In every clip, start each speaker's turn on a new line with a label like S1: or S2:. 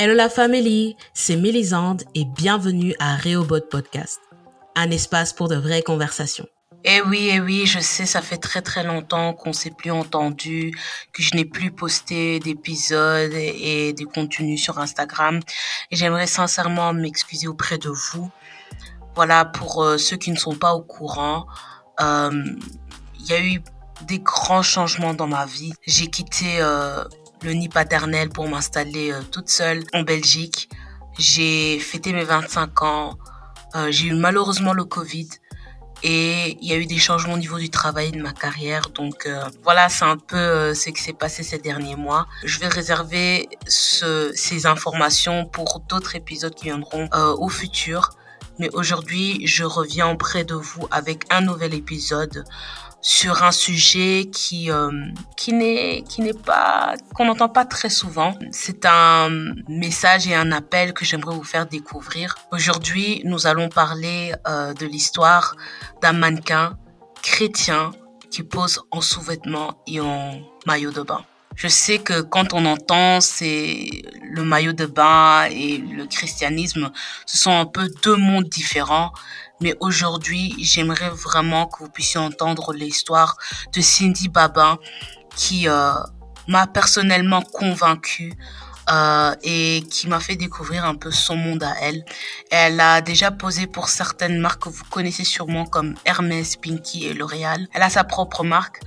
S1: Hello la famille, c'est Mélisande et bienvenue à Reobot Podcast, un espace pour de vraies conversations.
S2: Eh oui, eh oui, je sais, ça fait très très longtemps qu'on s'est plus entendu, que je n'ai plus posté d'épisodes et des contenus sur Instagram. Et j'aimerais sincèrement m'excuser auprès de vous. Voilà, pour euh, ceux qui ne sont pas au courant, euh, il y a eu des grands changements dans ma vie. J'ai quitté euh, le nid paternel pour m'installer toute seule en Belgique. J'ai fêté mes 25 ans. j'ai eu malheureusement le Covid et il y a eu des changements au niveau du travail de ma carrière. Donc euh, voilà, c'est un peu euh, ce qui s'est passé ces derniers mois. Je vais réserver ce, ces informations pour d'autres épisodes qui viendront euh, au futur. Mais aujourd'hui, je reviens auprès de vous avec un nouvel épisode sur un sujet qui euh, qui n'est qui n'est pas qu'on n'entend pas très souvent. C'est un message et un appel que j'aimerais vous faire découvrir. Aujourd'hui, nous allons parler euh, de l'histoire d'un mannequin chrétien qui pose en sous-vêtements et en maillot de bain. Je sais que quand on entend c'est le maillot de bain et le christianisme, ce sont un peu deux mondes différents. Mais aujourd'hui, j'aimerais vraiment que vous puissiez entendre l'histoire de Cindy Babin qui euh, m'a personnellement convaincue euh, et qui m'a fait découvrir un peu son monde à elle. Elle a déjà posé pour certaines marques que vous connaissez sûrement comme Hermès, Pinky et L'Oréal. Elle a sa propre marque.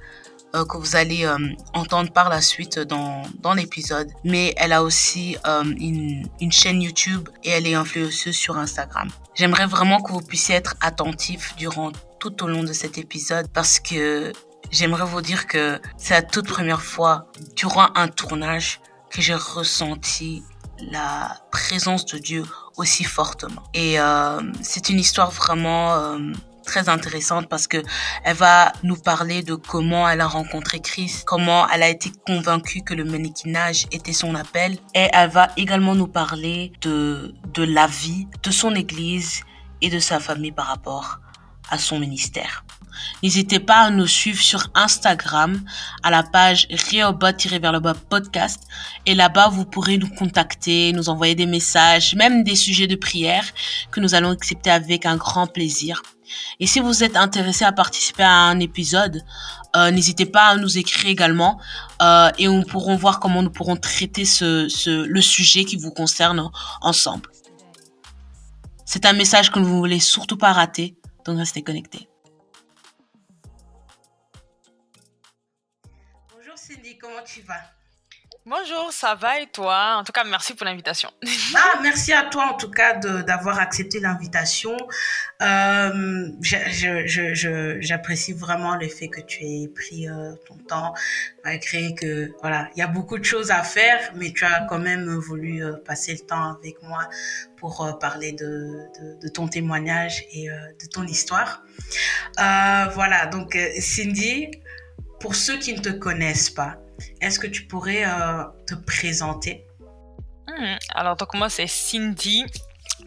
S2: Euh, que vous allez euh, entendre par la suite dans, dans l'épisode. Mais elle a aussi euh, une, une chaîne YouTube et elle est influenceuse sur Instagram. J'aimerais vraiment que vous puissiez être attentifs durant tout au long de cet épisode parce que j'aimerais vous dire que c'est la toute première fois durant un tournage que j'ai ressenti la présence de Dieu aussi fortement. Et euh, c'est une histoire vraiment euh, très intéressante parce que elle va nous parler de comment elle a rencontré Christ, comment elle a été convaincue que le mannequinage était son appel et elle va également nous parler de de la vie de son église et de sa famille par rapport à son ministère. N'hésitez pas à nous suivre sur Instagram à la page Reobot-vers-le-bas podcast. Et là-bas, vous pourrez nous contacter, nous envoyer des messages, même des sujets de prière que nous allons accepter avec un grand plaisir. Et si vous êtes intéressé à participer à un épisode, euh, n'hésitez pas à nous écrire également euh, et nous pourrons voir comment nous pourrons traiter ce, le sujet qui vous concerne ensemble. C'est un message que vous ne voulez surtout pas rater, donc restez connectés. Bonjour Cindy, comment tu vas?
S3: Bonjour, ça va et toi? En tout cas, merci pour l'invitation.
S2: Ah, merci à toi en tout cas d'avoir accepté l'invitation. Euh, J'apprécie vraiment le fait que tu aies pris euh, ton temps, malgré que voilà, il y a beaucoup de choses à faire, mais tu as quand même voulu euh, passer le temps avec moi pour parler de, de, ton témoignage et de ton histoire. voilà, donc Cindy, pour ceux qui ne te connaissent pas, est-ce que tu pourrais euh, te présenter?
S3: Hmm, Alors, donc moi, c'est Cindy.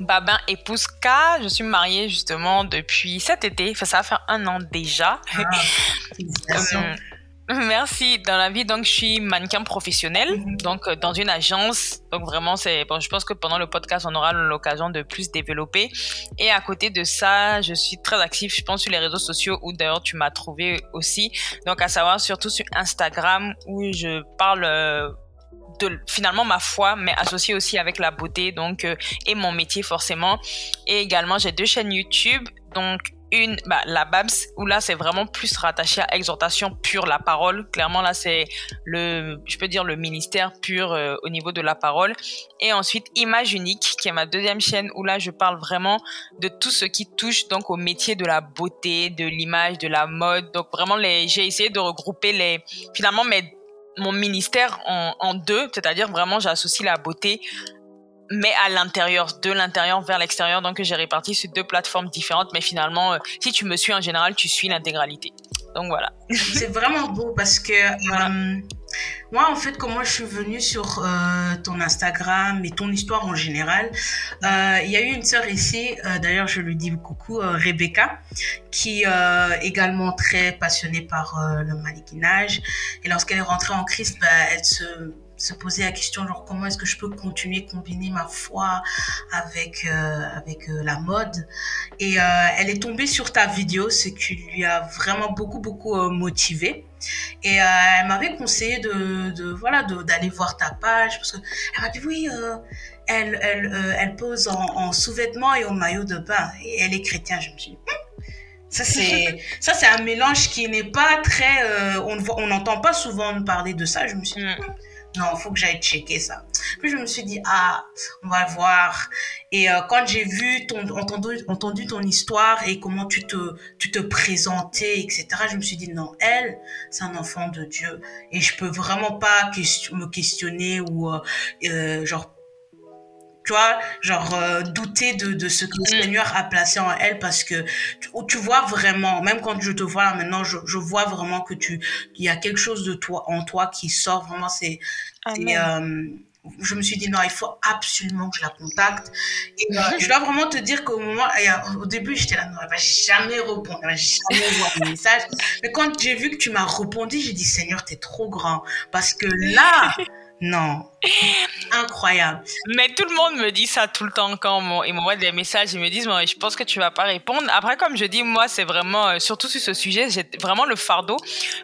S3: Babin épouse K. Je suis mariée justement depuis cet été. Enfin, ça va faire un an déjà. Ah, Merci. Dans la vie, donc, je suis mannequin professionnel, mhm. donc euh, dans une agence. Donc vraiment, c'est bon. Je pense que pendant le podcast, on aura l'occasion de plus développer. Et à côté de ça, je suis très active, je pense, sur les réseaux sociaux où d'ailleurs tu m'as trouvé aussi. Donc à savoir surtout sur Instagram où je parle. Euh, de finalement ma foi, mais associée aussi avec la beauté, donc euh, et mon métier forcément. Et également j'ai deux chaînes YouTube, donc une, bah, la Babs, où là, c'est vraiment plus rattaché à exhortation pure, la parole. Clairement, là, c'est le, je peux dire, le ministère pur euh, au niveau de la parole. Et ensuite, Image Unique, qui est ma deuxième chaîne, où là, je parle vraiment de tout ce qui touche donc au métier de la beauté, de l'image, de la mode. Donc, vraiment, les, j'ai essayé de regrouper les, finalement, mes mon ministère en, en deux, c'est-à-dire vraiment j'associe la beauté mais à l'intérieur, de l'intérieur vers l'extérieur. Donc, j'ai réparti sur deux plateformes différentes. Mais finalement, euh, si tu me suis en général, tu suis l'intégralité. Donc, voilà.
S2: C'est vraiment beau parce que euh, moi, en fait, comment je suis venue sur euh, ton Instagram et ton histoire en général, il y a eu une sœur ici, d'ailleurs, je lui dis coucou, Rebecca, qui est également très passionnée par le mannequinage. Et lorsqu'elle est rentrée en Christ, bah, elle se
S4: se poser la question genre comment est-ce que je peux continuer combiner ma foi avec euh, avec euh, la mode? Et euh, elle est tombée sur ta vidéo ce qui lui a vraiment beaucoup beaucoup motivé et elle m'avait conseillé de, de voilà d'aller voir ta page parce que elle m'a dit oui elle elle elle pose en, en sous-vêtements et au maillot de bain. Et elle est chrétienne. Je me suis dit hum, ça c'est ça c'est un mélange qui n'est pas très on on n'entend pas souvent parler de ça. Je me suis dit, hum, non, faut que j'aille checker ça. Puis je me suis dit, ah, on va voir. Et euh, quand j'ai vu, ton, entendu, entendu ton histoire et comment tu te, tu te présentais, etc., je me suis dit, non, elle, c'est un enfant de Dieu. Et je peux vraiment pas me questionner ou, euh, euh, genre, tu vois, genre douter de, de ce que le mm. Seigneur a placé en elle parce que tu, tu, vois vraiment, même quand je te vois là maintenant, je, je vois vraiment que tu, il y a quelque chose de toi, en toi qui sort vraiment, c'est, euh, je me suis dit non, il faut absolument que je la contacte. Et euh, je dois vraiment te dire qu'au moment, au début, j'étais là, non, elle va jamais répondre, elle va jamais voir mes messages. Mais quand j'ai vu que tu m'as répondu, j'ai dit Seigneur, t'es trop grand, parce que là. Non. Incroyable.
S3: Mais tout le monde me dit ça tout le temps quand ils m'envoient des messages. Ils me disent, moi, je pense que tu vas pas répondre. Après, comme je dis, moi, c'est vraiment, euh, surtout sur ce sujet, j'ai vraiment le fardeau.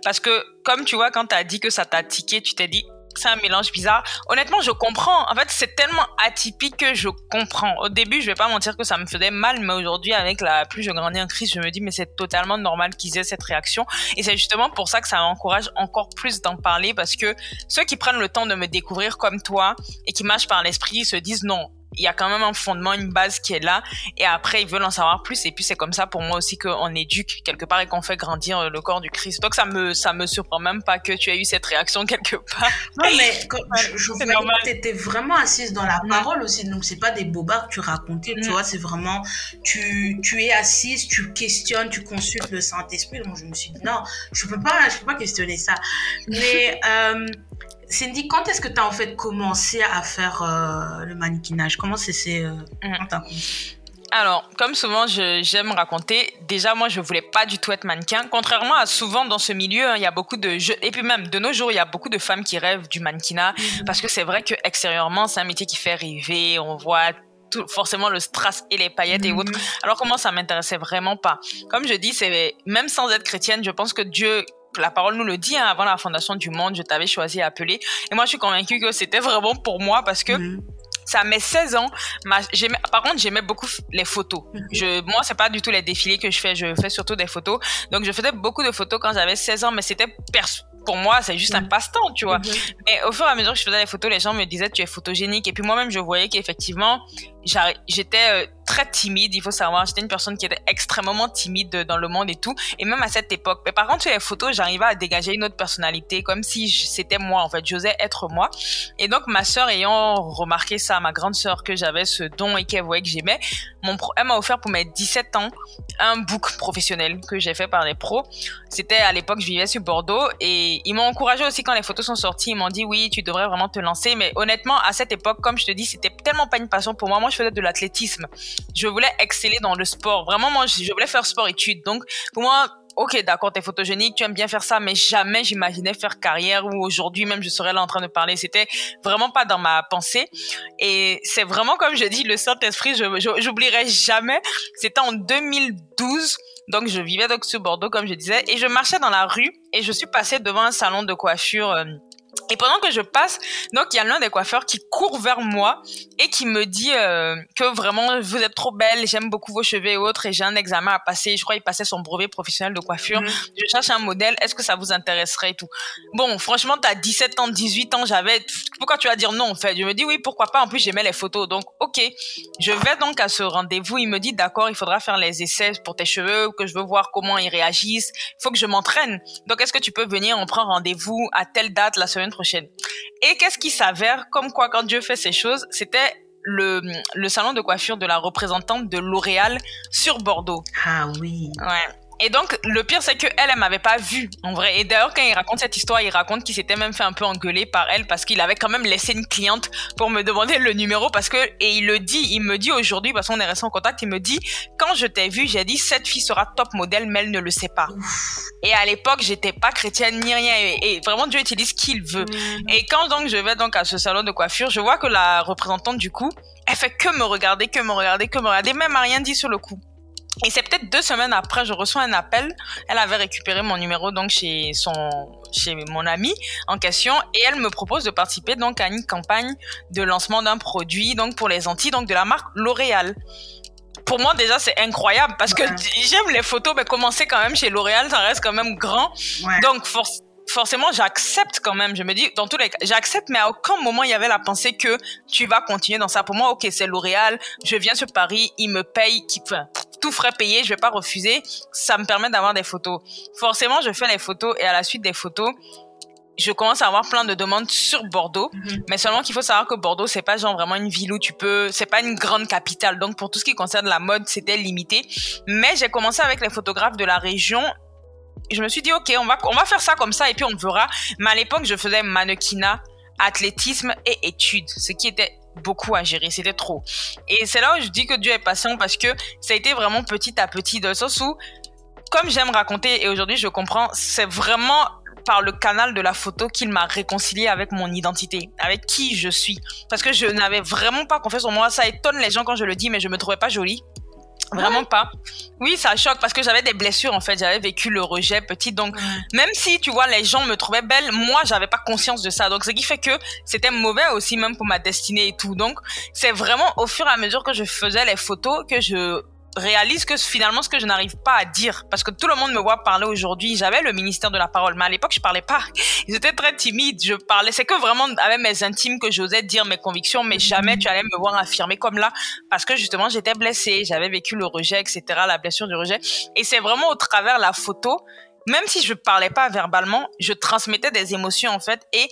S3: Parce que, comme tu vois, quand tu as dit que ça t'a tiqué, tu t'es dit, c'est un mélange bizarre. Honnêtement, je comprends. En fait, c'est tellement atypique que je comprends. Au début, je vais pas mentir que ça me faisait mal, mais aujourd'hui, avec la plus je grandis en crise, je me dis, mais c'est totalement normal qu'ils aient cette réaction. Et c'est justement pour ça que ça m'encourage encore plus d'en parler parce que ceux qui prennent le temps de me découvrir comme toi et qui marchent par l'esprit se disent non, il y a quand même un fondement, une base qui est là. Et après, ils veulent en savoir plus. Et puis, c'est comme ça pour moi aussi qu'on éduque quelque part et qu'on fait grandir euh, le corps du Christ. Donc, ça me, ça me surprend même pas que tu aies eu cette réaction quelque part.
S4: Non, mais je, je que tu étais vraiment assise dans la parole aussi. Donc, c'est pas des bobards que tu racontais, tu mm. vois. C'est vraiment, tu, tu es assise, tu questionnes, tu consultes le Saint-Esprit. Donc, je me suis dit, non, je peux pas, je peux pas questionner ça. Mais, euh, Cindy, quand est-ce que tu as en fait commencé à faire euh, le mannequinage? Comment c'est euh, mm.
S3: alors, comme souvent, j'aime raconter. Déjà, moi, je voulais pas du tout être mannequin. Contrairement à souvent dans ce milieu, hein, il y a beaucoup de jeux. Et puis même, de nos jours, il y a beaucoup de femmes qui rêvent du mannequinat. Mm. Parce que c'est vrai que extérieurement, c'est un métier qui fait rêver. On voit tout, forcément le strass et les paillettes et autres. Alors, comment ça m'intéressait vraiment pas? Comme je dis, c'est même sans être chrétienne, je pense que Dieu la parole nous le dit, hein, avant la fondation du monde, je t'avais choisi à appeler. Et moi, je suis convaincue que c'était vraiment pour moi parce que mhm. ça met 16 ans. par contre, j'aimais beaucoup les photos. Mhm. Je, moi, c'est pas du tout les défilés que je fais. Je fais surtout des photos. Donc, je faisais beaucoup de photos quand j'avais 16 ans, mais c'était pour moi, c'est juste un mhm. passe-temps, tu vois. Et au fur et à mesure que je faisais les photos, les gens me disaient, tu es photogénique. Et puis moi-même, je voyais qu'effectivement, j'étais euh, très timide, il faut savoir. J'étais une personne qui était extrêmement timide dans le monde et tout. Et même à cette époque. Mais par contre, sur les photos, j'arrivais à dégager une autre personnalité, comme si c'était moi, en fait. J'osais être moi. Et donc, ma sœur ayant remarqué ça, ma grande sœur, que j'avais ce don et qu'elle voyait que j'aimais, mon elle m'a offert pour mes 17 ans un book professionnel que j'ai fait par des pros. C'était à l'époque, je vivais sur Bordeaux et ils m'ont encouragé aussi quand les photos sont sorties. Ils m'ont dit, oui, tu devrais vraiment te lancer. Mais honnêtement, à cette époque, comme je te dis, c'était tellement pas une passion pour moi je faisais de l'athlétisme. Je voulais exceller dans le sport. Vraiment, moi, je voulais faire sport-études. Donc, pour moi, ok, d'accord, t'es photogénique, tu aimes bien faire ça, mais jamais j'imaginais faire carrière ou aujourd'hui même je serais là en train de parler. C'était vraiment pas dans ma pensée. Et c'est vraiment, comme je dis, le Saint-Esprit, je, j'oublierai jamais. C'était en 2012. Donc, je vivais donc sur Bordeaux, comme je disais, et je marchais dans la rue et je suis passée devant un salon de coiffure. Euh, et pendant que je passe, donc il y a l'un des coiffeurs qui court vers moi et qui me dit euh, que vraiment vous êtes trop belle, j'aime beaucoup vos cheveux et autres et j'ai un examen à passer. Je crois qu'il passait son brevet professionnel de coiffure. Mhm. Je cherche un modèle. Est-ce que ça vous intéresserait et tout Bon, franchement, tu as 17 ans, 18 ans, j'avais. Pourquoi tu vas dire non en fait? Je me dis oui, pourquoi pas. En plus, j'aimais les photos, donc ok. Je vais donc à ce rendez-vous. Il me dit d'accord, il faudra faire les essais pour tes cheveux, que je veux voir comment ils réagissent. Il faut que je m'entraîne. Donc est-ce que tu peux venir? On prend rendez-vous à telle date la semaine prochaine. Et qu'est-ce qui s'avère Comme quoi, quand Dieu fait ces choses, c'était le, le salon de coiffure de la représentante de L'Oréal sur Bordeaux.
S4: Ah oui.
S3: Ouais. Et donc, le pire, c'est que elle, elle m'avait pas vu, en vrai. Et d'ailleurs, quand il raconte cette histoire, il raconte qu'il s'était même fait un peu engueuler par elle parce qu'il avait quand même laissé une cliente pour me demander le numéro parce que, et il le dit, il me dit aujourd'hui, parce qu'on est resté en contact, il me dit, quand je t'ai vu, j'ai dit, cette fille sera top modèle, mais elle ne le sait pas. Et à l'époque, j'étais pas chrétienne ni rien. Et, vraiment, Dieu utilise qui il veut. Et quand donc je vais donc à ce salon de coiffure, je vois que la représentante du coup, elle fait que me regarder, que me regarder, que me regarder, même à rien dit sur le coup. Et c'est peut-être deux semaines après, je reçois un appel. Elle avait récupéré mon numéro donc chez son, chez mon ami en question, et elle me propose de participer donc à une campagne de lancement d'un produit donc pour les Antilles, donc de la marque L'Oréal. Pour moi déjà c'est incroyable parce que j'aime les photos, mais commencer quand même chez L'Oréal, ça reste quand même grand. Donc forcément forcément, j'accepte quand même. Je me dis, dans tous les cas, j'accepte, mais à aucun moment il y avait la pensée que tu vas continuer dans ça. Pour moi, ok, c'est L'Oréal, je viens sur Paris, il me paye, qui, enfin, tout frais payé, je vais pas refuser. Ça me permet d'avoir des photos. Forcément, je fais les photos et à la suite des photos, je commence à avoir plein de demandes sur Bordeaux, mhm. mais seulement qu'il faut savoir que Bordeaux c'est pas genre vraiment une ville où tu peux, c'est pas une grande capitale, donc pour tout ce qui concerne la mode c'était limité. Mais j'ai commencé avec les photographes de la région je me suis dit, OK, on va, on va faire ça comme ça et puis on verra. Mais à l'époque, je faisais mannequinat, athlétisme et études, ce qui était beaucoup à gérer, c'était trop. Et c'est là où je dis que Dieu est patient parce que ça a été vraiment petit à petit, dans le sens où, comme j'aime raconter et aujourd'hui je comprends, c'est vraiment par le canal de la photo qu'il m'a réconcilié avec mon identité, avec qui je suis. Parce que je n'avais vraiment pas confiance en moi. Ça étonne les gens quand je le dis, mais je me trouvais pas jolie. Vraiment pas. Oui, ça choque parce que j'avais des blessures en fait. J'avais vécu le rejet petit, donc même si tu vois les gens me trouvaient belle, moi j'avais pas conscience de ça. Donc ce qui fait que c'était mauvais aussi même pour ma destinée et tout. Donc c'est vraiment au fur et à mesure que je faisais les photos que je réalise que finalement ce que je n'arrive pas à dire. Parce que tout le monde me voit parler aujourd'hui. J'avais le ministère de la parole mais à l'époque je parlais pas. J'étais très timide je parlais c'est que vraiment avec mes intimes que j'osais dire mes convictions mais jamais tu allais me voir affirmer comme là. Parce que justement j'étais blessée. J'avais vécu le rejet etc la blessure du rejet. Et c'est vraiment au travers la photo même si je parlais pas verbalement, je transmettais des émotions en fait. Et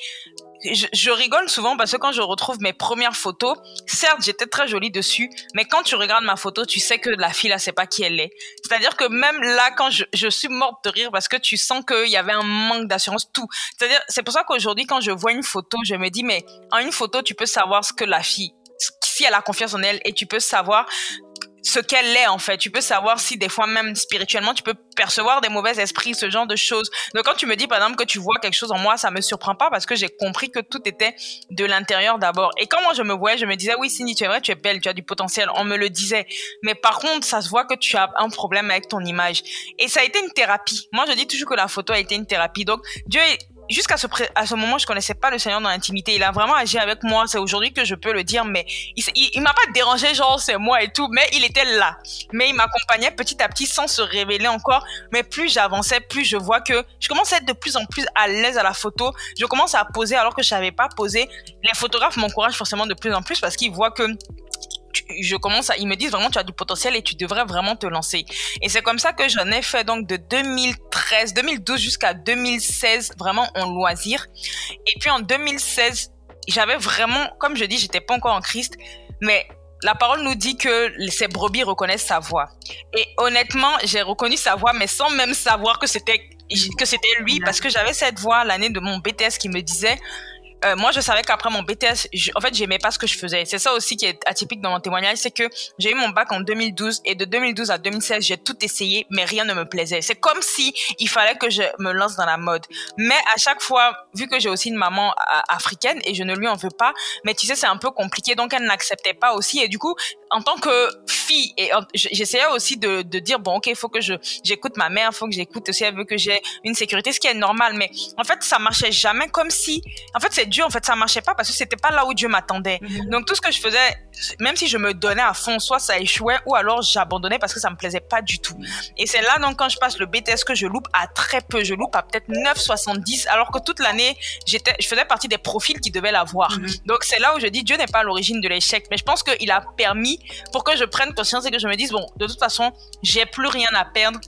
S3: je, rigole souvent parce que quand je retrouve mes premières photos, certes, j'étais très jolie dessus, mais quand tu regardes ma photo, tu sais que la fille là, c'est pas qui elle est. C'est-à-dire que même là, quand je, je suis morte de rire parce que tu sens qu'il y avait un manque d'assurance, tout. C'est-à-dire, c'est pour ça qu'aujourd'hui, quand je vois une photo, je me dis, mais en une photo, tu peux savoir ce que la fille, si elle a confiance en elle et tu peux savoir ce qu'elle est en fait. Tu peux savoir si des fois même spirituellement tu peux percevoir des mauvais esprits, ce genre de choses. Donc quand tu me dis par exemple que tu vois quelque chose en moi, ça me surprend pas parce que j'ai compris que tout était de l'intérieur d'abord. Et quand moi je me voyais, je me disais oui Cindy, tu es vrai, tu es belle, tu as du potentiel. On me le disait. Mais par contre, ça se voit que tu as un problème avec ton image. Et ça a été une thérapie. Moi je dis toujours que la photo a été une thérapie. Donc Dieu jusqu'à ce, à ce moment, je connaissais pas le Seigneur dans l'intimité. Il a vraiment agi avec moi. C'est aujourd'hui que je peux le dire, mais il, il, m'a pas dérangé, genre c'est moi et tout, mais il était là. Mais il m'accompagnait petit à petit sans se révéler encore. Mais plus j'avançais, plus je vois que je commence à être de plus en plus à l'aise à la photo. Je commence à poser alors que je savais pas poser. Les photographes m'encouragent forcément de plus en plus parce qu'ils voient que je commence à, ils me disent vraiment tu as du potentiel et tu devrais vraiment te lancer. Et c'est comme ça que j'en ai fait donc de 2013, 2012 jusqu'à 2016 vraiment en loisir. Et puis en 2016, j'avais vraiment, comme je dis, j'étais pas encore en Christ, mais la parole nous dit que ces brebis reconnaissent sa voix. Et honnêtement, j'ai reconnu sa voix, mais sans même savoir que c'était que c'était lui, parce que j'avais cette voix l'année de mon BTS qui me disait euh, moi, je savais qu'après mon BTS, en fait, j'aimais pas ce que je faisais. C'est ça aussi qui est atypique dans mon témoignage, c'est que j'ai eu mon bac en 2012 et de 2012 à 2016, j'ai tout essayé, mais rien ne me plaisait. C'est comme si il fallait que je me lance dans la mode. Mais à chaque fois, vu que j'ai aussi une maman africaine et je ne lui en veux pas, mais tu sais, c'est un peu compliqué, donc elle n'acceptait pas aussi. Et du coup, en tant que fille, j'essayais aussi de, de dire bon, ok, il faut que je j'écoute ma mère, il faut que j'écoute aussi, elle veut que j'ai une sécurité, ce qui est normal. Mais en fait, ça marchait jamais comme si, en fait, c'est Dieu, en fait, ça marchait pas parce que c'était pas là où Dieu m'attendait. Mhm. Donc tout ce que je faisais, même si je me donnais à fond, soit ça échouait ou alors j'abandonnais parce que ça me plaisait pas du tout. Et c'est là donc quand je passe le BTS que je loupe à très peu, je loupe à peut-être 9,70 alors que toute l'année j'étais, je faisais partie des profils qui devaient l'avoir. Mhm. Donc c'est là où je dis Dieu n'est pas à l'origine de l'échec, mais je pense qu'il a permis pour que je prenne conscience et que je me dise bon, de toute façon, j'ai plus rien à perdre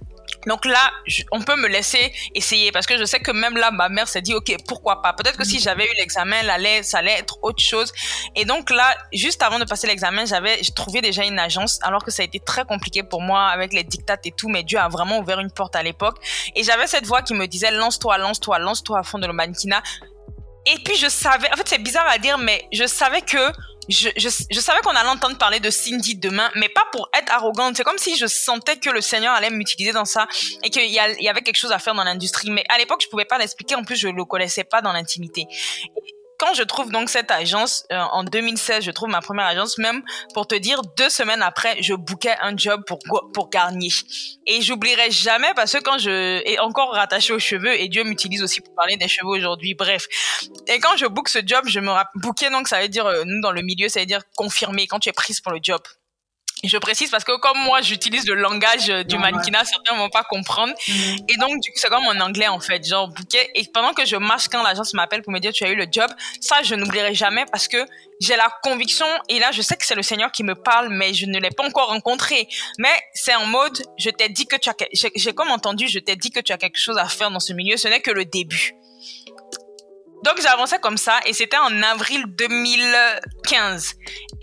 S3: Donc là, on peut me laisser essayer parce que je sais que même là, ma mère s'est dit, OK, pourquoi pas? Peut-être que si j'avais eu l'examen, ça allait être autre chose. Et donc là, juste avant de passer l'examen, j'avais trouvé déjà une agence alors que ça a été très compliqué pour moi avec les dictates et tout, mais Dieu a vraiment ouvert une porte à l'époque. Et j'avais cette voix qui me disait, lance-toi, lance-toi, lance-toi à fond de le mannequinat. Et puis je savais, en fait c'est bizarre à dire, mais je savais que je, je, je, savais qu'on allait entendre parler de Cindy demain, mais pas pour être arrogante. C'est comme si je sentais que le Seigneur allait m'utiliser dans ça et qu'il y, y, avait quelque chose à faire dans l'industrie. Mais à l'époque, je pouvais pas l'expliquer. En plus, je le connaissais pas dans l'intimité quand je trouve donc cette agence, euh, en 2016, je trouve ma première agence, même pour te dire, deux semaines après, je bookais un job pour, pour Garnier. Et j'oublierai jamais parce que quand je, et encore rattaché aux cheveux, et Dieu m'utilise aussi pour parler des cheveux aujourd'hui, bref. Et quand je book ce job, je me booker donc ça veut dire, euh, nous dans le milieu, ça veut dire confirmer quand tu es prise pour le job. Je précise parce que comme moi, j'utilise le langage euh, du mannequinat, certains vont pas comprendre. Mhm. Et donc, du coup, c'est comme en anglais, en fait, genre bouquet. Et pendant que je marche, quand l'agence m'appelle pour me dire tu as eu le job, ça, je n'oublierai jamais parce que j'ai la conviction, et là, je sais que c'est le Seigneur qui me parle, mais je ne l'ai pas encore rencontré. Mais c'est en mode, je t'ai dit que tu as, j'ai comme entendu, je t'ai dit que tu as quelque chose à faire dans ce milieu. Ce n'est que le début. Donc avancé comme ça et c'était en avril 2015.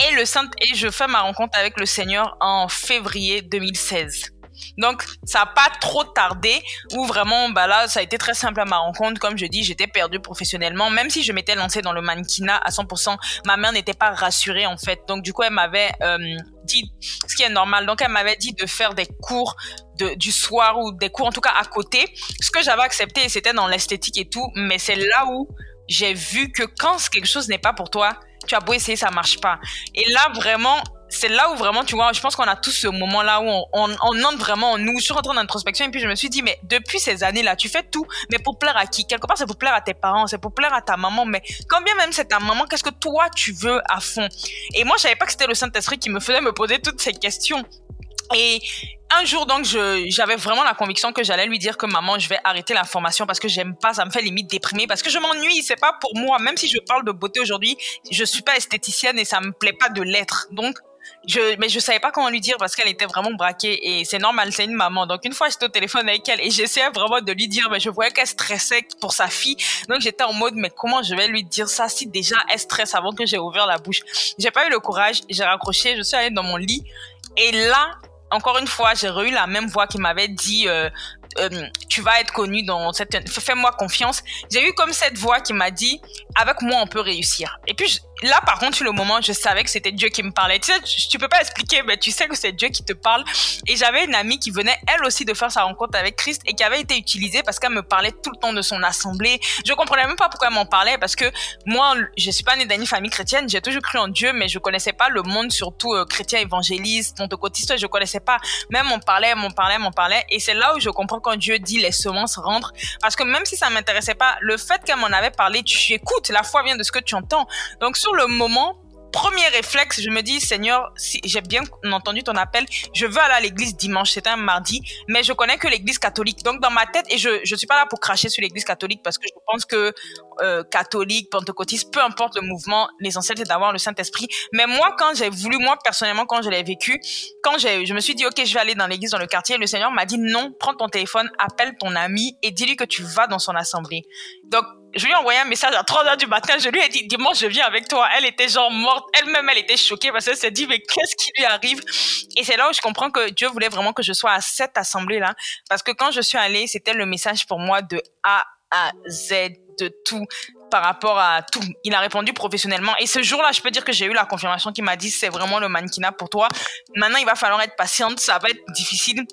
S3: Et le Saint et je fais ma rencontre avec le Seigneur en février 2016. Donc ça a pas trop tardé ou vraiment bah là ça a été très simple à ma rencontre. Comme je dis j'étais perdue professionnellement. Même si je m'étais lancée dans le mannequinat à 100% ma mère n'était pas rassurée en fait. Donc du coup elle m'avait euh, dit ce qui est normal. Donc elle m'avait dit de faire des cours de, du soir ou des cours en tout cas à côté. Ce que j'avais accepté c'était dans l'esthétique et tout. Mais c'est là où j'ai vu que quand quelque chose n'est pas pour toi, tu as beau essayer, ça marche pas. Et là, vraiment, c'est là où vraiment, tu vois, je pense qu'on a tous ce moment-là où on, entre vraiment en nous. Je suis rentrée dans l'introspection et puis je me suis dit, mais depuis ces années-là, tu fais tout, mais pour plaire à qui? Quelque part, c'est pour plaire à tes parents, c'est pour plaire à ta maman, mais quand bien même c'est ta maman, qu'est-ce que toi tu veux à fond? Et moi, je savais pas que c'était le Saint-Esprit qui me faisait me poser toutes ces questions. Et un jour, donc, j'avais vraiment la conviction que j'allais lui dire que maman, je vais arrêter la formation parce que j'aime pas, ça me fait limite déprimer, parce que je m'ennuie, c'est pas pour moi. Même si je parle de beauté aujourd'hui, je suis pas esthéticienne et ça me plaît pas de l'être. Donc, je, mais je savais pas comment lui dire parce qu'elle était vraiment braquée et c'est normal, c'est une maman. Donc, une fois, j'étais au téléphone avec elle et j'essayais vraiment de lui dire, mais je voyais qu'elle stressait pour sa fille. Donc, j'étais en mode, mais comment je vais lui dire ça si déjà elle stresse avant que j'ai ouvert la bouche? J'ai pas eu le courage, j'ai raccroché, je suis allée dans mon lit et là, encore une fois, j'ai eu la même voix qui m'avait dit euh, euh, tu vas être connu dans cette fais-moi confiance. J'ai eu comme cette voix qui m'a dit avec moi on peut réussir. Et puis là par contre sur le moment je savais que c'était Dieu qui me parlait. Tu sais tu peux pas expliquer mais tu sais que c'est Dieu qui te parle. Et j'avais une amie qui venait elle aussi de faire sa rencontre avec Christ et qui avait été utilisée parce qu'elle me parlait tout le temps de son assemblée. Je comprenais même pas pourquoi elle m'en parlait parce que moi je suis pas née dans une famille chrétienne, j'ai toujours cru en Dieu mais je connaissais pas le monde surtout euh, chrétien évangéliste, pentecôtiste, je connaissais pas. Même on parlait, on parlait, on parlait et c'est là où je comprends quand Dieu dit les semences rentrent. Parce que même si ça m'intéressait pas, le fait qu'elle m'en avait parlé, tu écoutes, la foi vient de ce que tu entends. Donc le moment, premier réflexe, je me dis, Seigneur, si j'ai bien entendu ton appel, je veux aller à l'église dimanche, c'était un mardi, mais je connais que l'église catholique. Donc, dans ma tête, et je, je suis pas là pour cracher sur l'église catholique parce que je pense que euh, catholique, pentecôtiste, peu importe le mouvement, l'essentiel c'est d'avoir le Saint-Esprit. Mais moi, quand j'ai voulu, moi personnellement, quand je l'ai vécu, quand j'ai, je me suis dit, ok, je vais aller dans l'église, dans le quartier, le Seigneur m'a dit, non, prends ton téléphone, appelle ton ami et dis-lui que tu vas dans son assemblée. Donc, je lui ai envoyé un message à 3 heures du matin. Je lui ai dit, dimanche, je viens avec toi. Elle était genre morte. Elle-même, elle était choquée parce qu'elle s'est dit, mais qu'est-ce qui lui arrive? Et c'est là où je comprends que Dieu voulait vraiment que je sois à cette assemblée-là. Parce que quand je suis allée, c'était le message pour moi de A à Z de tout par rapport à tout. Il a répondu professionnellement. Et ce jour-là, je peux dire que j'ai eu la confirmation qui m'a dit, c'est vraiment le mannequinat pour toi. Maintenant, il va falloir être patiente. Ça va être difficile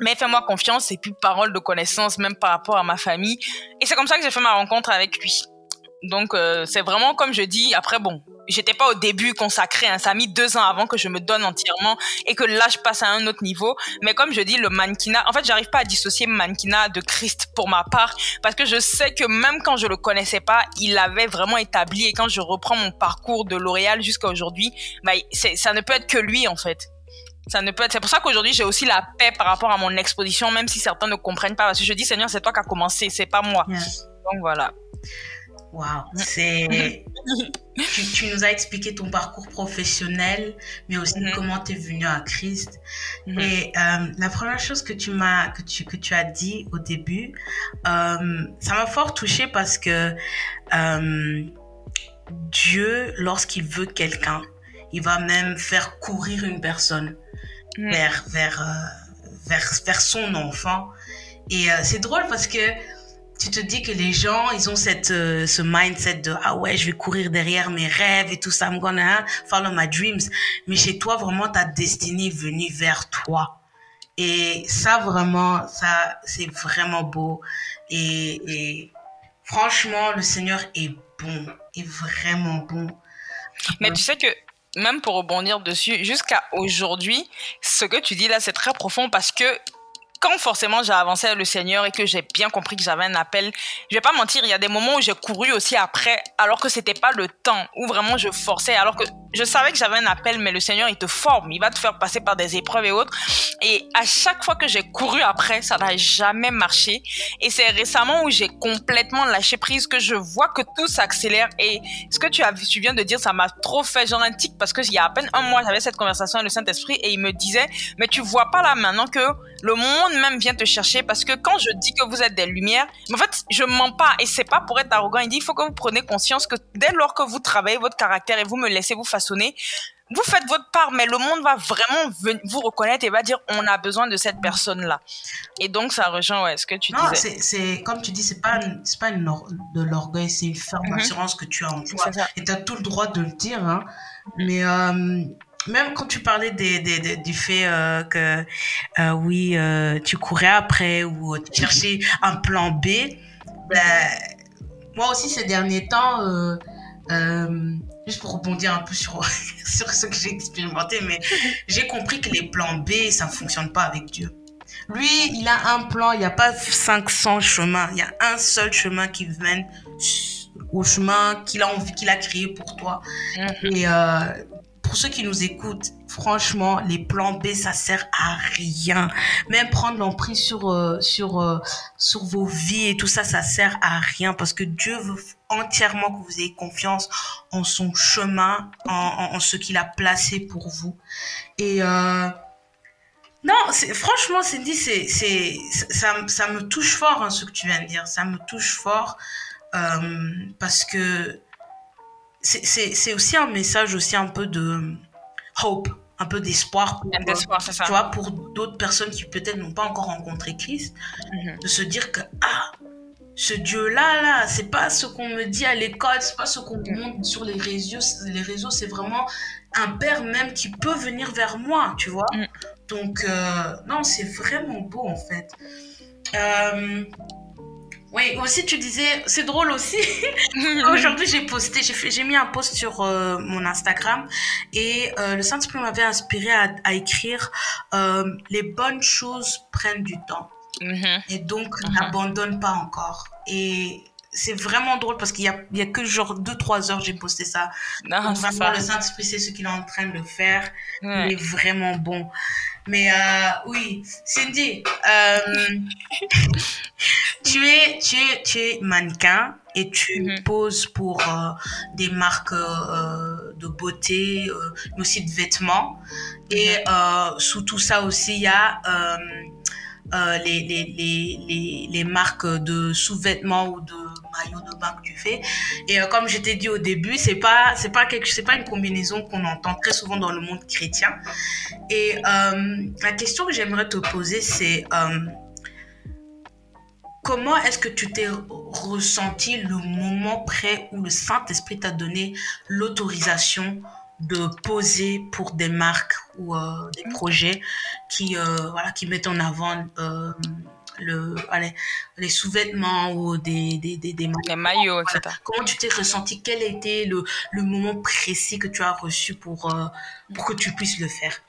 S3: mais fais-moi confiance et puis parole de connaissance même par rapport à ma famille. Et c'est comme ça que j'ai fait ma rencontre avec lui. Donc euh, c'est vraiment comme je dis. Après bon, j'étais pas au début consacré. Hein, ça a mis deux ans avant que je me donne entièrement et que là je passe à un autre niveau. Mais comme je dis, le mannequinat, en fait, j'arrive pas à dissocier mannequinat de Christ pour ma part parce que je sais que même quand je le connaissais pas, il avait vraiment établi. Et quand je reprends mon parcours de L'Oréal jusqu'à aujourd'hui, bah, ça ne peut être que lui en fait. Ça ne peut être. C'est pour ça qu'aujourd'hui j'ai aussi la paix par rapport à mon exposition, même si certains ne comprennent pas. Parce que je dis Seigneur, c'est toi qui as commencé, c'est pas moi. Donc voilà.
S4: Waouh, c'est. tu, nous as expliqué ton parcours professionnel, mais aussi mhm. comment tu es venu à Christ. Mhm. Et euh, la première chose que tu m'as que tu que tu as dit au début, euh, ça m'a fort touché parce que euh, Dieu, lorsqu'il veut quelqu'un, il va même faire courir une personne mhm. vers vers vers vers son enfant. Et c'est drôle parce que tu te dis que les gens, ils ont cette, euh, ce mindset de ah ouais, je vais courir derrière mes rêves et tout ça, I'm gonna follow my dreams. Mais chez toi, vraiment, ta destinée est venue vers toi. Et ça, vraiment, ça, c'est vraiment beau. Et, et franchement, le Seigneur est bon, est vraiment bon.
S3: Mais tu sais que même pour rebondir dessus, jusqu'à aujourd'hui, ce que tu dis là, c'est très profond parce que quand forcément j'ai avancé le Seigneur et que j'ai bien compris que j'avais un appel, je vais pas mentir, il y a des moments où j'ai couru aussi après, alors que c'était pas le temps, où vraiment je forçais, alors que je savais que j'avais un appel, mais le Seigneur, il te forme, il va te faire passer par des épreuves et autres. Et à chaque fois que j'ai couru après, ça n'a jamais marché. Et c'est récemment où j'ai complètement lâché prise que je vois que tout s'accélère. Et ce que tu, viens de dire, ça m'a trop fait genre un tic parce qu'il y a à peine un mois, j'avais cette conversation avec le Saint-Esprit et il me disait, mais tu vois pas là maintenant que le monde même vient te chercher parce que quand je dis que vous êtes des lumières, en fait, je mens pas et c'est pas pour être arrogant. Il dit, il faut que vous preniez conscience que dès lors que vous travaillez votre caractère et vous me laissez vous façonner, vous faites votre part, mais le monde va vraiment vous reconnaître et va dire on a besoin de cette personne-là. Et donc, ça rejoint ouais, ce que tu
S4: non,
S3: disais.
S4: c'est comme tu dis, c'est pas, c'est pas de l'orgueil, c'est une ferme mhm. assurance que tu as en toi. Et tu as tout le droit de le dire. Hein. Mais euh, même quand tu parlais des, des, du fait euh, que, euh, oui, tu courais après ou tu cherchais un plan B, ben, moi aussi, ces derniers temps, juste pour rebondir un peu sur, sur ce que j'ai expérimenté, mais j'ai compris que les plans B, ça ne fonctionne pas avec Dieu. Lui, il a un plan, il n'y a pas 500 chemins, il y a un seul chemin qui mène au chemin qu'il a envie, qu'il a créé pour toi. Mm-hmm. Et euh, pour ceux qui nous écoutent, franchement, les plans B, ça sert à rien. Même prendre l'emprise sur, euh, sur, euh, sur vos vies et tout ça, ça sert à rien parce que Dieu veut entièrement que vous ayez confiance en son chemin, en, en, ce qu'il a placé pour vous. Et euh, non, franchement, Cindy, c'est, c'est, ça, ça me touche fort hein, ce que tu viens de dire. Ça me touche fort parce que c'est aussi un message aussi un peu de hope, un peu d'espoir pour, tu vois, pour d'autres personnes qui peut-être n'ont pas encore rencontré Christ, mhm. de se dire que ah, ce Dieu-là, là, c'est pas ce qu'on me dit à l'école, c'est pas ce qu'on me montre sur les réseaux, les réseaux, c'est vraiment un père même qui peut venir vers moi, tu vois. Mhm. Donc, euh, non, c'est vraiment beau en fait. Euh, oui, aussi tu disais, c'est drôle aussi. Aujourd'hui, j'ai posté, j'ai mis un post sur euh, mon Instagram et le Saint-Esprit m'avait inspiré à, écrire les bonnes choses prennent du temps mm-hmm. et donc mm-hmm. n'abandonne pas encore. Et c'est vraiment drôle parce qu'il y a, il y a que genre 2-3 heures j'ai posté ça. Non, vraiment, le Saint-Esprit c'est ce qu'il est en train de faire. Il est vraiment bon. Mais euh, oui, Cindy, euh, tu, es, tu, es, tu es mannequin et tu mhm. poses pour euh, des marques de beauté, mais aussi de vêtements. Et sous tout ça aussi, il y a les, les, les, les, marques de sous-vêtements ou de maillot de bain que tu fais. Et euh, comme je t'ai dit au début, c'est pas pas pas une combinaison qu'on entend très souvent dans le monde chrétien. Et euh, la question que j'aimerais te poser, c'est euh, comment est-ce que tu t'es ressenti le moment près où le Saint-Esprit t'a donné l'autorisation de poser pour des marques ou des projets qui voilà qui mettent en avant le, allez, les sous-vêtements ou des, des, des, des
S3: maillots. etc.
S4: Comment tu t'es ressenti? Quel a été le, le, moment précis que tu as reçu pour, euh, pour que tu puisses le faire?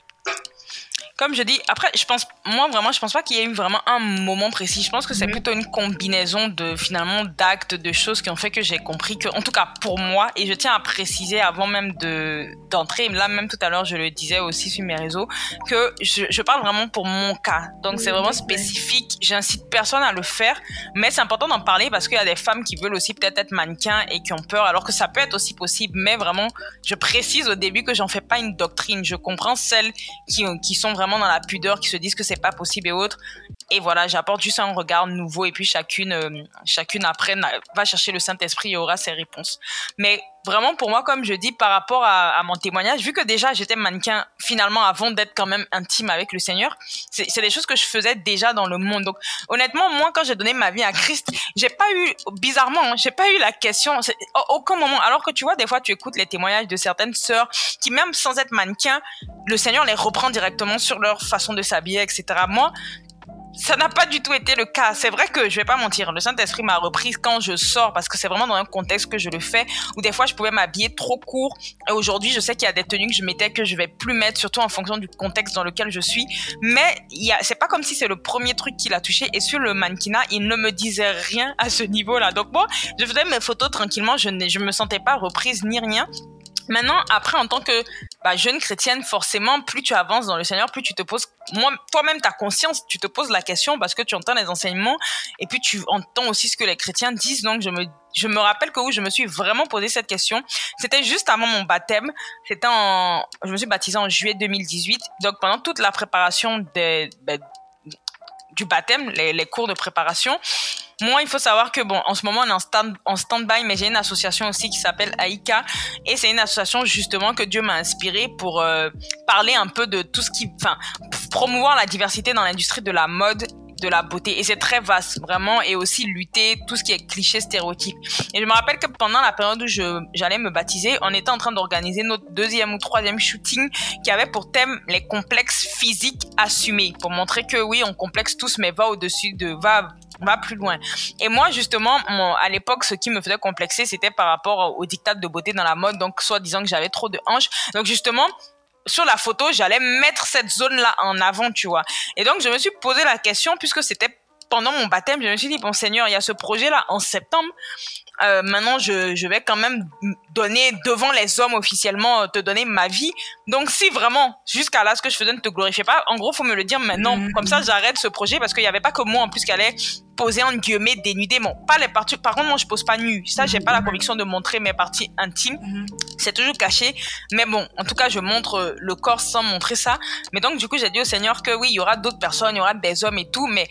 S3: Comme je dis, après, je pense, moi vraiment, je pense pas qu'il y ait eu vraiment un moment précis. Je pense que c'est mhm. plutôt une combinaison de finalement d'actes, de choses qui ont fait que j'ai compris que, en tout cas pour moi, et je tiens à préciser avant même de d'entrer, là même tout à l'heure je le disais aussi sur mes réseaux, que je, je parle vraiment pour mon cas. Donc c'est vraiment spécifique. J'incite personne à le faire, mais c'est important d'en parler parce qu'il y a des femmes qui veulent aussi peut-être être mannequins et qui ont peur, alors que ça peut être aussi possible. Mais vraiment, je précise au début que j'en fais pas une doctrine. Je comprends celles qui, qui sont vraiment dans la pudeur, qui se disent que c'est pas possible et autres. Et voilà, j'apporte juste un regard nouveau et puis chacune, euh, chacune après va chercher le Saint-Esprit et aura ses réponses. Mais vraiment pour moi, comme je dis, par rapport à, mon témoignage, vu que déjà j'étais mannequin finalement avant d'être quand même intime avec le Seigneur, c'est des choses que je faisais déjà dans le monde. Donc honnêtement, moi quand j'ai donné ma vie à Christ, j'ai pas eu, bizarrement, hein, j'ai pas eu la question, aucun moment. Alors que tu vois, des fois tu écoutes les témoignages de certaines sœurs qui même sans être mannequin, le Seigneur les reprend directement sur leur façon de s'habiller, etc. Moi, ça n'a pas du tout été le cas. C'est vrai que je vais pas mentir, le Saint-Esprit m'a reprise quand je sors parce que c'est vraiment dans un contexte que je le fais où des fois je pouvais m'habiller trop court et aujourd'hui je sais qu'il y a des tenues que je mettais que je vais plus mettre surtout en fonction du contexte dans lequel je suis. Mais il c'est pas comme si c'est le premier truc qui l'a touché et sur le mannequinat, il ne me disait rien à ce niveau-là. Donc moi, je faisais mes photos tranquillement, je ne je me sentais pas reprise ni rien. Maintenant, après, en tant que bah, jeune chrétienne, forcément, plus tu avances dans le Seigneur, plus tu te poses, moi, toi-même, ta conscience, tu te poses la question parce que tu entends les enseignements et puis tu entends aussi ce que les chrétiens disent. Donc, je me, je me rappelle que où je me suis vraiment posé cette question, c'était juste avant mon baptême. C'était en, je me suis baptisée en juillet 2018. Donc, pendant toute la préparation des, ben, du baptême, les cours de préparation, moi, il faut savoir que bon, en ce moment, on est en stand en stand-by, mais j'ai une association aussi qui s'appelle Aïka, et c'est une association justement que Dieu m'a inspirée pour euh, parler un peu de tout ce qui, enfin, promouvoir la diversité dans l'industrie de la mode de la beauté. Et c'est très vaste vraiment et aussi lutter tout ce qui est cliché stéréotype et je me rappelle que pendant la période où j'allais me baptiser on était en train d'organiser notre deuxième ou troisième shooting qui avait pour thème les complexes physiques assumés pour montrer que oui on complexe tous mais va au-dessus de va va plus loin. Et moi, justement, à l'époque, ce qui me faisait complexer, c'était par rapport au dictat de beauté dans la mode, donc soit disant que j'avais trop de hanches. Donc justement, sur la photo, j'allais mettre cette zone-là en avant, tu vois. Et donc, je me suis posé la question, puisque c'était pendant mon baptême, je me suis dit, bon Seigneur, il y a ce projet-là en septembre. Euh, maintenant, je, je, vais quand même donner devant les hommes officiellement, euh, te donner ma vie. Donc, si vraiment, jusqu'à là, ce que je faisais ne te glorifiait pas, en gros, faut me le dire maintenant. Mhm. Comme ça, j'arrête ce projet parce qu'il n'y avait pas que moi en plus qui allait poser en guillemets dénudé. Bon, pas les parties. Par contre, moi, je pose pas nu. Ça, j'ai pas la conviction de montrer mes parties intimes. Mhm. C'est toujours caché. Mais bon, en tout cas, je montre euh, le corps sans montrer ça. Mais donc, du coup, j'ai dit au Seigneur que oui, il y aura d'autres personnes, il y aura des hommes et tout, mais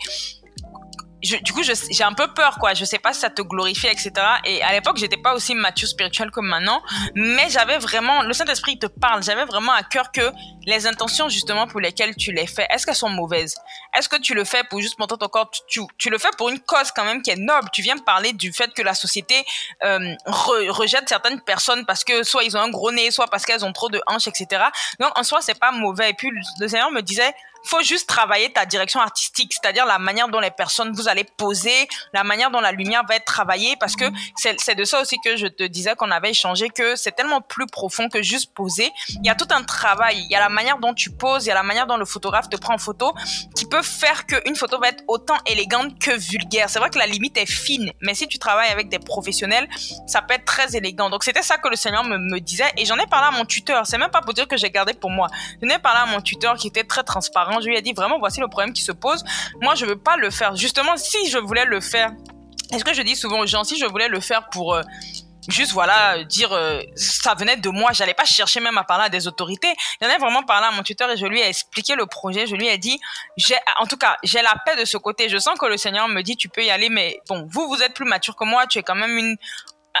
S3: du coup, j'ai un peu peur, quoi. Je sais pas si ça te glorifie, etc. Et à l'époque, j'étais pas aussi mature spirituel comme maintenant, mais j'avais vraiment, le Saint-Esprit te parle. J'avais vraiment à cœur que les intentions, justement, pour lesquelles tu les fais, est-ce qu'elles sont mauvaises? Est-ce que tu le fais pour juste montrer ton corps? Tu, le fais pour une cause quand même qui est noble. Tu viens parler du fait que la société euh, rejette certaines personnes parce que soit ils ont un gros nez, soit parce qu'elles ont trop de hanches, etc. Donc, en soi, c'est pas mauvais. Et puis, le Seigneur me disait, faut juste travailler ta direction artistique, c'est-à-dire la manière dont les personnes vous allez poser, la manière dont la lumière va être travaillée, parce que c'est de ça aussi que je te disais qu'on avait échangé, que c'est tellement plus profond que juste poser. Il y a tout un travail, il y a la manière dont tu poses, il y a la manière dont le photographe te prend en photo, qui peut faire qu'une photo va être autant élégante que vulgaire. C'est vrai que la limite est fine, mais si tu travailles avec des professionnels, ça peut être très élégant. Donc c'était ça que le Seigneur me, me disait, et j'en ai parlé à mon tuteur. C'est même pas pour dire que j'ai gardé pour moi. J'en ai parlé à mon tuteur qui était très transparent je lui ai dit vraiment, voici le problème qui se pose. Moi, je veux pas le faire. Justement, si je voulais le faire, est-ce que je dis souvent aux gens, si je voulais le faire pour euh, juste voilà dire euh, ça venait de moi j'allais pas chercher même à parler à des autorités j'en ai vraiment parlé à mon tuteur et je lui ai expliqué le projet je lui ai dit j'ai en tout cas j'ai la paix de ce côté je sens que le Seigneur me dit tu peux y aller mais bon vous vous êtes plus mature que moi tu es quand même une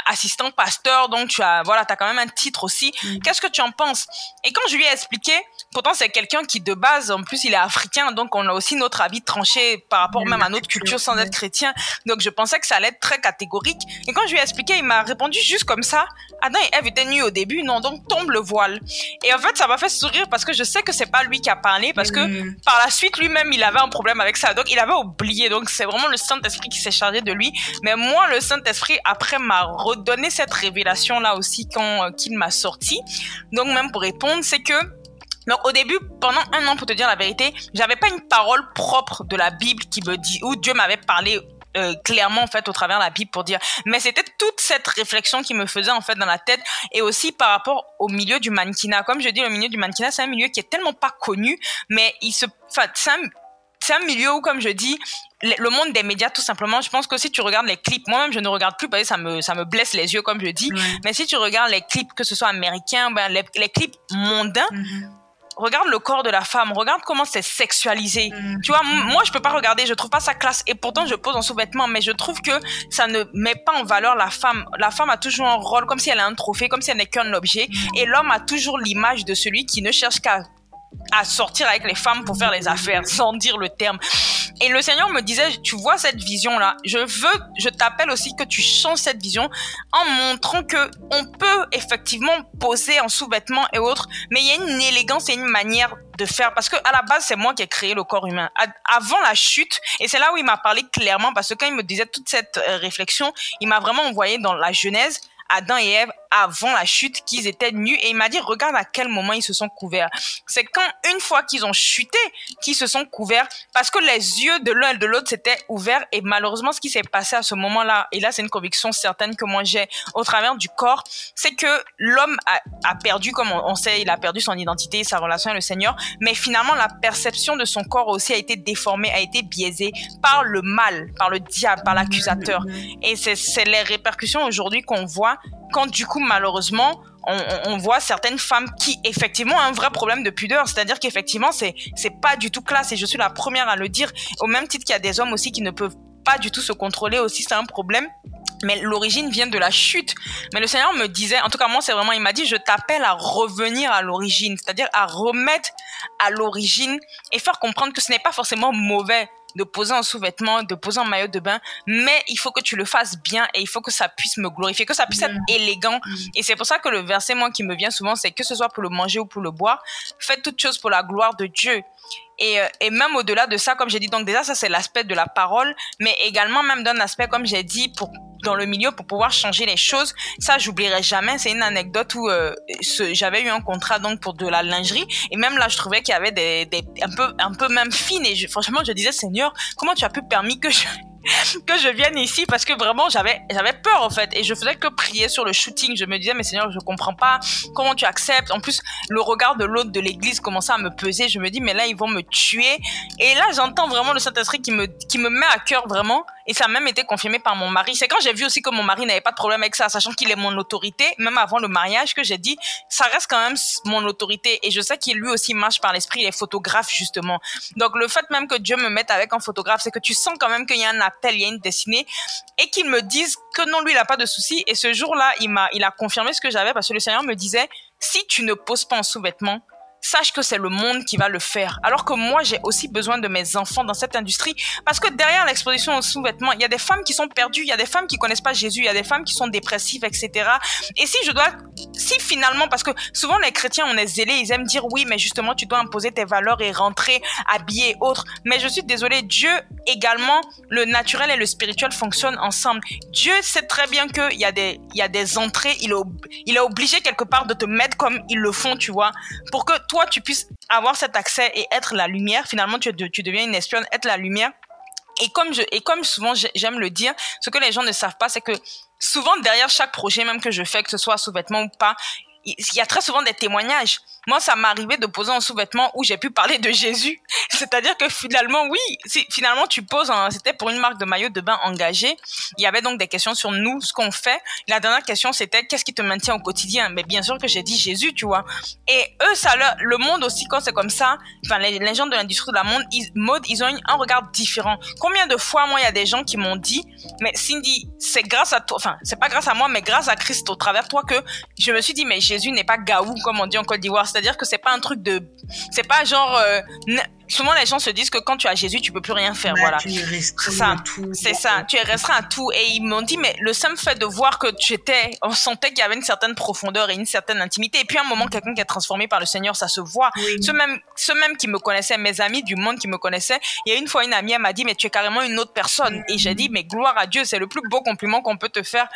S3: assistant pasteur, donc tu as, voilà, as quand même un titre aussi. Mm. Qu'est-ce que tu en penses? Et quand je lui ai expliqué, pourtant c'est quelqu'un qui de base, en plus il est africain, donc on a aussi notre avis tranché par rapport même à notre culture sans être chrétien. Donc je pensais que ça allait être très catégorique. Et quand je lui ai expliqué, il m'a répondu juste comme ça. Adam et Eve étaient nus au début, non, donc tombe le voile. Et en fait, ça m'a fait sourire parce que je sais que c'est pas lui qui a parlé, parce que mm. par la suite, lui-même, il avait un problème avec ça. Donc il avait oublié. Donc c'est vraiment le Saint-Esprit qui s'est chargé de lui. Mais moi, le Saint-Esprit, après, m'a redonner cette révélation là aussi quand euh, qu'il m'a sorti. Donc même pour répondre, c'est que Donc au début, pendant un an, pour te dire la vérité, j'avais pas une parole propre de la Bible qui me dit où Dieu m'avait parlé euh, clairement en fait au travers de la Bible pour dire mais c'était toute cette réflexion qui me faisait en fait dans la tête et aussi par rapport au milieu du mannequinat comme je dis le milieu du mannequinat c'est un milieu qui est tellement pas connu mais il se enfin c'est un, c'est un milieu où comme je dis le monde des médias tout simplement je pense que si tu regardes les clips moi-même je ne regarde plus parce que ça me ça me blesse les yeux comme je dis mais si tu regardes les clips que ce soit américains ben les, les clips mondains mm-hmm regarde le corps de la femme, regarde comment c'est sexualisé. Mm. Tu vois, moi, je peux pas regarder, je trouve pas ça classe. Et pourtant, je pose en sous-vêtements, mais je trouve que ça ne met pas en valeur la femme. La femme a toujours un rôle comme si elle a un trophée, comme si elle n'est qu'un objet. Mm. Et l'homme a toujours l'image de celui qui ne cherche qu'à à sortir avec les femmes pour faire les affaires, sans dire le terme. Et le Seigneur me disait, tu vois cette vision-là, je veux, je t'appelle aussi que tu changes cette vision en montrant que on peut effectivement poser en sous-vêtements et autres, mais il y a une élégance et une manière de faire parce que à la base c'est moi qui ai créé le corps humain avant la chute et c'est là où il m'a parlé clairement parce que quand il me disait toute cette euh, réflexion il m'a vraiment envoyé dans la Genèse Adam et Ève avant la chute qu'ils étaient nus. Et il m'a dit regarde à quel moment ils se sont couverts. C'est quand une fois qu'ils ont chuté qu'ils se sont couverts. Parce que les yeux de l'un et de l'autre s'étaient ouverts. Et malheureusement ce qui s'est passé à ce moment-là et là c'est une conviction certaine que moi j'ai au travers du corps c'est que l'homme a, perdu comme on, sait il a perdu son identité sa relation avec le Seigneur. Mais finalement la perception de son corps aussi a été déformée a été biaisée par le mal par le diable par l'accusateur. Et c'est les répercussions aujourd'hui qu'on voit quand du coup malheureusement on, voit certaines femmes qui effectivement ont un vrai problème de pudeur, c'est-à-dire qu'effectivement c'est c'est pas du tout classe et je suis la première à le dire. Au même titre qu'il y a des hommes aussi qui ne peuvent pas du tout se contrôler aussi, c'est un problème. Mais l'origine vient de la chute. Mais le Seigneur me disait, en tout cas moi c'est vraiment, il m'a dit, je t'appelle à revenir à l'origine, c'est-à-dire à remettre à l'origine et faire comprendre que ce n'est pas forcément mauvais de poser un sous-vêtement, de poser un maillot de bain, mais il faut que tu le fasses bien et il faut que ça puisse me glorifier, que ça puisse être élégant. Et c'est pour ça que le verset, moi, qui me vient souvent, c'est que ce soit pour le manger ou pour le boire, faites toutes choses pour la gloire de Dieu. Et, euh, et même au-delà de ça, comme j'ai dit, donc déjà, ça c'est l'aspect de la parole, mais également même d'un aspect, comme j'ai dit, pour dans le milieu pour pouvoir changer les choses. Ça, j'oublierai jamais. C'est une anecdote où euh, j'avais eu un contrat donc pour de la lingerie et même là, je trouvais qu'il y avait des, un peu un peu même fine et franchement, je disais Seigneur, comment tu as pu permis que je que je vienne ici parce que vraiment j'avais j'avais peur en fait. Et je faisais que prier sur le shooting. Je me disais mais Seigneur je comprends pas. Comment tu acceptes? En plus le regard de l'autre de l'église commençait à me peser. Je me dis mais là ils vont me tuer. Et là j'entends vraiment le Saint-Esprit qui me qui me met à cœur vraiment. Et ça a même été confirmé par mon mari. C'est quand j'ai vu aussi que mon mari n'avait pas de problème avec ça sachant qu'il est mon autorité même avant le mariage que j'ai dit ça reste quand même mon autorité. Et je sais qu'il lui aussi marche par l'esprit. Il est photographe justement. Donc le fait même que Dieu me mette avec un photographe c'est que tu sens quand même qu'il y a un appel, il y a une destinée, et qu'il me dise que non, lui, il n'a pas de souci. Et ce jour-là, il m'a, il a confirmé ce que j'avais parce que le Seigneur me disait, si tu ne poses pas en sous-vêtements, sache que c'est le monde qui va le faire. Alors que moi, j'ai aussi besoin de mes enfants dans cette industrie. Parce que derrière l'exposition aux sous-vêtements, il y a des femmes qui sont perdues, il y a des femmes qui connaissent pas Jésus, il y a des femmes qui sont dépressives, etc. Et si je dois, si finalement, parce que souvent les chrétiens, on est zélés, ils aiment dire oui, mais justement, tu dois imposer tes valeurs et rentrer habillé et autres. Mais je suis désolée, Dieu également, le naturel et le spirituel fonctionnent ensemble. Dieu sait très bien qu'il y a des, il y a des entrées, il est, il est obligé quelque part de te mettre comme ils le font, tu vois, pour que toi, tu puisses avoir cet accès et être la lumière. Finalement, tu, deviens une espionne, être la lumière. Et comme et comme souvent j'aime le dire, ce que les gens ne savent pas, c'est que souvent derrière chaque projet, même que je fais, que ce soit sous-vêtements ou pas, il y a très souvent des témoignages. Moi, ça m'arrivait de poser un sous-vêtement où j'ai pu parler de Jésus. C'est-à-dire que finalement, oui, finalement, tu poses, c'était pour une marque de maillot de bain engagée. Il y avait donc des questions sur nous, ce qu'on fait. La dernière question, c'était qu'est-ce qui te maintient au quotidien? Mais bien sûr que j'ai dit Jésus, tu vois. Et eux, ça leur, le monde aussi, quand c'est comme ça, enfin, les, gens de l'industrie de la mode, ils, mode, ils ont un regard différent. Combien de fois, moi, il y a des gens qui m'ont dit, mais Cindy, c'est grâce à toi, enfin, c'est pas grâce à moi, mais grâce à Christ au travers de toi que je me suis dit, mais Jésus n'est pas gaou, comme on dit en Côte d'Ivoire. C'est-à-dire que c'est pas un truc de, c'est pas genre, euh, souvent les gens se disent que quand tu as Jésus, tu peux plus rien faire. voilà. C'est ça. C'est ça. Tu es restreint à tout. Et ils m'ont dit, mais le simple fait de voir que tu étais, on sentait qu'il y avait une certaine profondeur et une certaine intimité. Et puis à un moment, quelqu'un qui est transformé par le Seigneur, ça se voit. Ceux même, ceux même qui me connaissaient, mes amis du monde qui me connaissaient, il y a une fois une amie, elle m'a dit, mais tu es carrément une autre personne. Et j'ai dit, mais gloire à Dieu, c'est le plus beau compliment qu'on peut te faire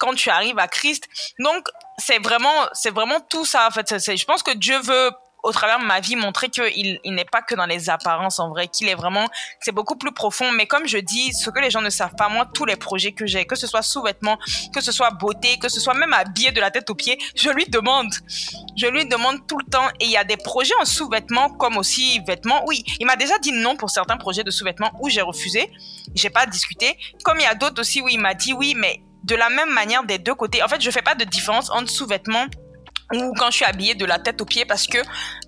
S3: quand tu arrives à Christ. Donc, c'est vraiment, c'est vraiment tout ça. En fait, je pense que Dieu veut au travers de ma vie, montrer qu'il il, n'est pas que dans les apparences en vrai, qu'il est vraiment, c'est beaucoup plus profond. Mais comme je dis, ce que les gens ne savent pas, moi, tous les projets que j'ai, que ce soit sous-vêtements, que ce soit beauté, que ce soit même habillé de la tête aux pieds, je lui demande. Je lui demande tout le temps. Et il y a des projets en sous-vêtements comme aussi vêtements. Oui, il m'a déjà dit non pour certains projets de sous-vêtements où j'ai refusé. J'ai pas discuté. Comme il y a d'autres aussi où il m'a dit oui, mais de la même manière des deux côtés. En fait, je fais pas de différence entre sous-vêtements ou quand je suis habillée de la tête aux pieds parce que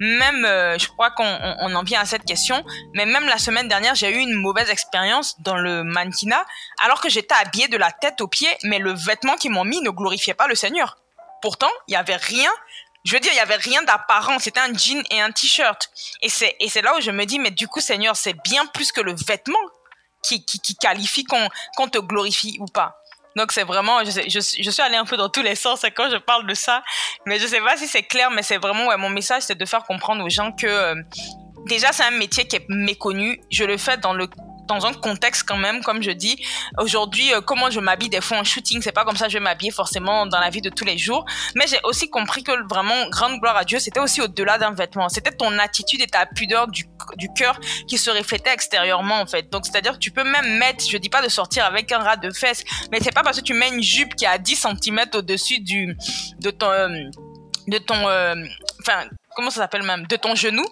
S3: même euh, je crois qu'on on, en vient à cette question mais même la semaine dernière j'ai eu une mauvaise expérience dans le mannequinat alors que j'étais habillée de la tête aux pieds mais le vêtement qu'ils m'ont mis ne glorifiait pas le Seigneur. Pourtant il y avait rien je veux dire il y avait rien d'apparent. C'était un jean et un t-shirt. Et c'est et c'est là où je me dis mais du coup Seigneur c'est bien plus que le vêtement qui qui, qui qualifie qu'on qu'on te glorifie ou pas donc c'est vraiment, je, je, suis allée un peu dans tous les sens quand je parle de ça, mais je sais pas si c'est clair, mais c'est vraiment ouais, mon message, c'est de faire comprendre aux gens que euh, déjà c'est un métier qui est méconnu. Je le fais dans le dans un contexte quand même, comme je dis. Aujourd'hui, euh, comment je m'habille des fois en shooting, c'est pas comme ça que je vais m'habiller forcément dans la vie de tous les jours. Mais j'ai aussi compris que vraiment, grande gloire à Dieu, c'était aussi au-delà d'un vêtement. C'était ton attitude et ta pudeur du, du cœur qui se reflétait extérieurement, en fait. Donc, c'est-à-dire tu peux même mettre, je dis pas de sortir avec un ras de fesses, mais c'est pas parce que tu mets une jupe qui a 10 cm au-dessus du, de ton, de ton, euh, enfin, comment ça s'appelle même, de ton genou,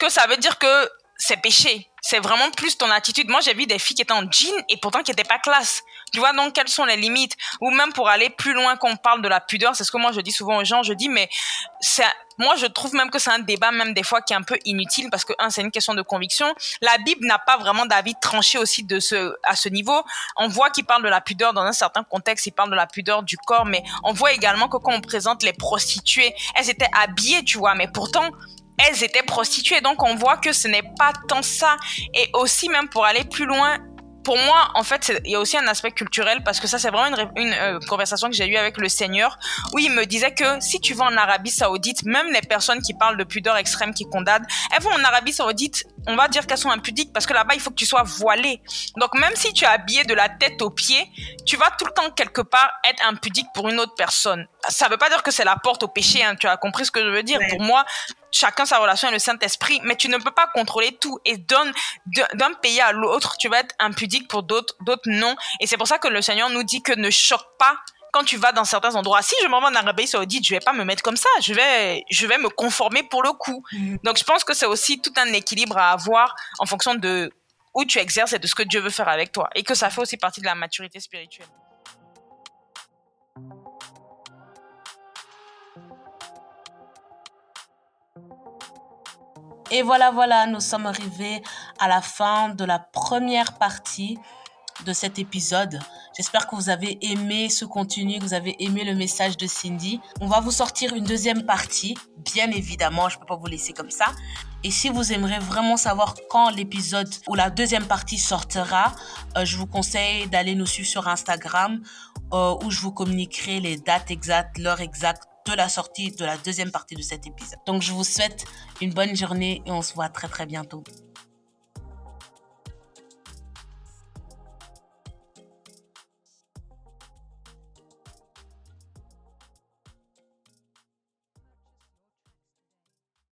S3: que ça veut dire que c'est péché c'est vraiment plus ton attitude. Moi, j'ai vu des filles qui étaient en jean et pourtant qui n'étaient pas classe. Tu vois, donc, quelles sont les limites? Ou même pour aller plus loin qu'on parle de la pudeur, c'est ce que moi je dis souvent aux gens. Je dis, mais moi, je trouve même que c'est un débat, même des fois, qui est un peu inutile parce que, un, c'est une question de conviction. La Bible n'a pas vraiment d'avis tranché aussi de ce, à ce niveau. On voit qu'il parle de la pudeur dans un certain contexte, il parle de la pudeur du corps, mais on voit également que quand on présente les prostituées, elles étaient habillées, tu vois, mais pourtant, elles étaient prostituées. Donc on voit que ce n'est pas tant ça. Et aussi même pour aller plus loin, pour moi, en fait, il y a aussi un aspect culturel parce que ça, c'est vraiment une, une euh, conversation que j'ai eue avec le Seigneur où il me disait que si tu vas en Arabie Saoudite, même les personnes qui parlent de pudeur extrême, qui condamnent, elles vont en Arabie Saoudite, on va dire qu'elles sont impudiques parce que là-bas, il faut que tu sois voilé. Donc même si tu es habillé de la tête aux pieds, tu vas tout le temps quelque part être impudique pour une autre personne. Ça veut pas dire que c'est la porte au péché, hein, tu as compris ce que je veux dire. Pour moi, chacun sa relation avec le Saint-Esprit, mais tu ne peux pas contrôler tout. Et d'un pays à l'autre, tu vas être impudique pour d'autres, d'autres non. Et c'est pour ça que le Seigneur nous dit que ne choque pas quand tu vas dans certains endroits. Si je m'en vais en Arabie Saoudite, je vais pas me mettre comme ça. Je vais, je vais me conformer pour le coup. Mm-hmm. Donc, je pense que c'est aussi tout un équilibre à avoir en fonction de où tu exerces et de ce que Dieu veut faire avec toi. Et que ça fait aussi partie de la maturité spirituelle.
S2: Et voilà, voilà, nous sommes arrivés à la fin de la première partie de cet épisode. J'espère que vous avez aimé ce contenu, que vous avez aimé le message de Cindy. On va vous sortir une deuxième partie, bien évidemment, je ne peux pas vous laisser comme ça. Et si vous aimeriez vraiment savoir quand l'épisode ou la deuxième partie sortira, euh, je vous conseille d'aller nous suivre sur Instagram euh, où je vous communiquerai les dates exactes, l'heure exacte de la sortie de la deuxième partie de cet épisode. Donc je vous souhaite une bonne journée et on se voit très très bientôt.